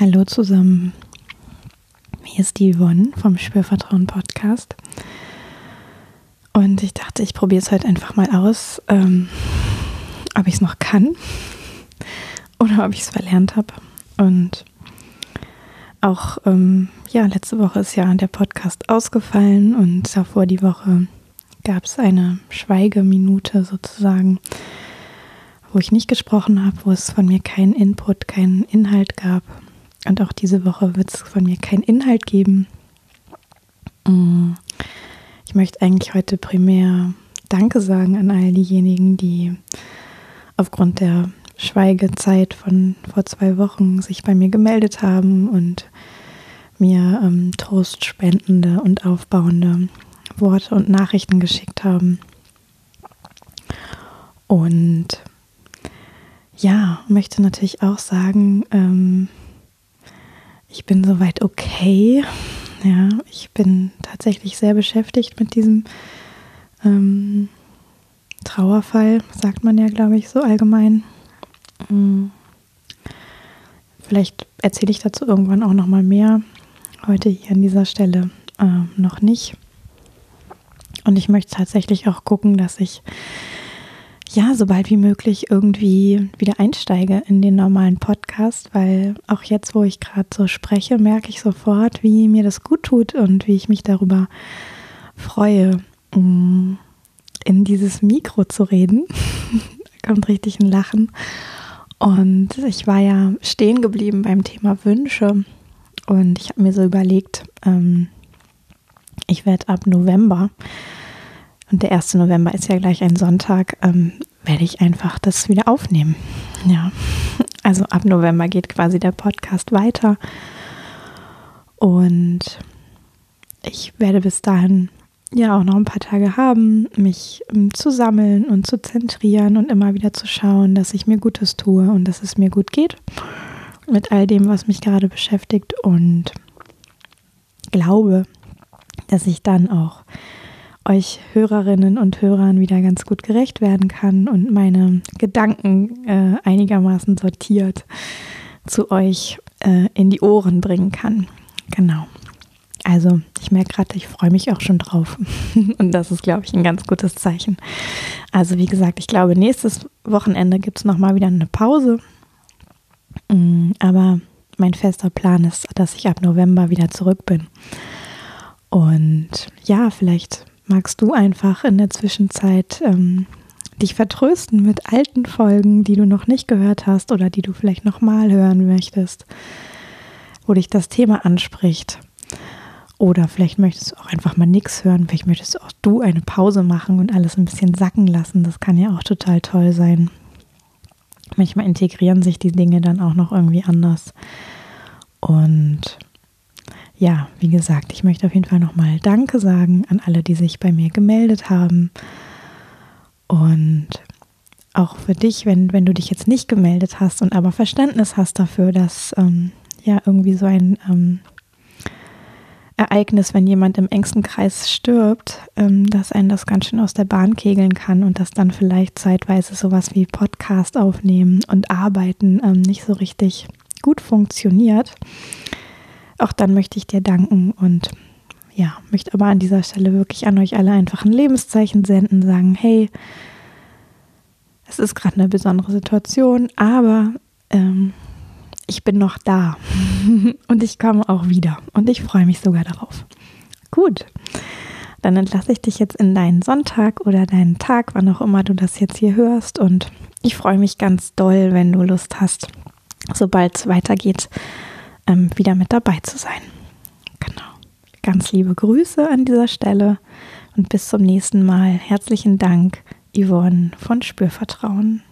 Hallo zusammen. Hier ist die Yvonne vom Spürvertrauen Podcast. Und ich dachte, ich probiere es heute einfach mal aus, ähm, ob ich es noch kann oder ob ich es verlernt habe. Und auch, ähm, ja, letzte Woche ist ja der Podcast ausgefallen und davor die Woche gab es eine Schweigeminute sozusagen, wo ich nicht gesprochen habe, wo es von mir keinen Input, keinen Inhalt gab. Und auch diese Woche wird es von mir keinen Inhalt geben. Mm. Ich möchte eigentlich heute primär Danke sagen an all diejenigen, die aufgrund der Schweigezeit von vor zwei Wochen sich bei mir gemeldet haben und mir ähm, trostspendende und aufbauende Worte und Nachrichten geschickt haben. Und ja, möchte natürlich auch sagen, ähm, ich bin soweit okay. Ja, ich bin tatsächlich sehr beschäftigt mit diesem ähm, Trauerfall, sagt man ja, glaube ich, so allgemein. Mhm. Vielleicht erzähle ich dazu irgendwann auch noch mal mehr. Heute hier an dieser Stelle äh, noch nicht. Und ich möchte tatsächlich auch gucken, dass ich ja, so bald wie möglich irgendwie wieder einsteige in den normalen Podcast, weil auch jetzt, wo ich gerade so spreche, merke ich sofort, wie mir das gut tut und wie ich mich darüber freue, mm, in dieses Mikro zu reden. da kommt richtig ein Lachen. Und ich war ja stehen geblieben beim Thema Wünsche und ich habe mir so überlegt, ähm, ich werde ab November und der 1. November ist ja gleich ein Sonntag, ähm, werde ich einfach das wieder aufnehmen. Ja, also ab November geht quasi der Podcast weiter. Und ich werde bis dahin ja auch noch ein paar Tage haben, mich ähm, zu sammeln und zu zentrieren und immer wieder zu schauen, dass ich mir Gutes tue und dass es mir gut geht mit all dem, was mich gerade beschäftigt und glaube, dass ich dann auch euch Hörerinnen und Hörern wieder ganz gut gerecht werden kann und meine Gedanken äh, einigermaßen sortiert zu euch äh, in die Ohren bringen kann. Genau. Also ich merke gerade, ich freue mich auch schon drauf. und das ist, glaube ich, ein ganz gutes Zeichen. Also wie gesagt, ich glaube, nächstes Wochenende gibt es nochmal wieder eine Pause. Mm, aber mein fester Plan ist, dass ich ab November wieder zurück bin. Und ja, vielleicht magst du einfach in der Zwischenzeit ähm, dich vertrösten mit alten Folgen, die du noch nicht gehört hast oder die du vielleicht nochmal hören möchtest, wo dich das Thema anspricht. Oder vielleicht möchtest du auch einfach mal nichts hören. Vielleicht möchtest auch du eine Pause machen und alles ein bisschen sacken lassen. Das kann ja auch total toll sein. Manchmal integrieren sich die Dinge dann auch noch irgendwie anders. Und ja, wie gesagt, ich möchte auf jeden Fall nochmal Danke sagen an alle, die sich bei mir gemeldet haben. Und auch für dich, wenn, wenn du dich jetzt nicht gemeldet hast und aber Verständnis hast dafür, dass ähm, ja irgendwie so ein ähm, Ereignis, wenn jemand im engsten Kreis stirbt, ähm, dass einen das ganz schön aus der Bahn kegeln kann und dass dann vielleicht zeitweise sowas wie Podcast aufnehmen und arbeiten ähm, nicht so richtig gut funktioniert auch dann möchte ich dir danken und ja, möchte aber an dieser Stelle wirklich an euch alle einfach ein Lebenszeichen senden, sagen, hey, es ist gerade eine besondere Situation, aber ähm, ich bin noch da und ich komme auch wieder und ich freue mich sogar darauf. Gut, dann entlasse ich dich jetzt in deinen Sonntag oder deinen Tag, wann auch immer du das jetzt hier hörst und ich freue mich ganz doll, wenn du Lust hast, sobald es weitergeht, ähm, wieder mit dabei zu sein. Genau. Ganz liebe Grüße an dieser Stelle und bis zum nächsten Mal. Herzlichen Dank, Yvonne von Spürvertrauen.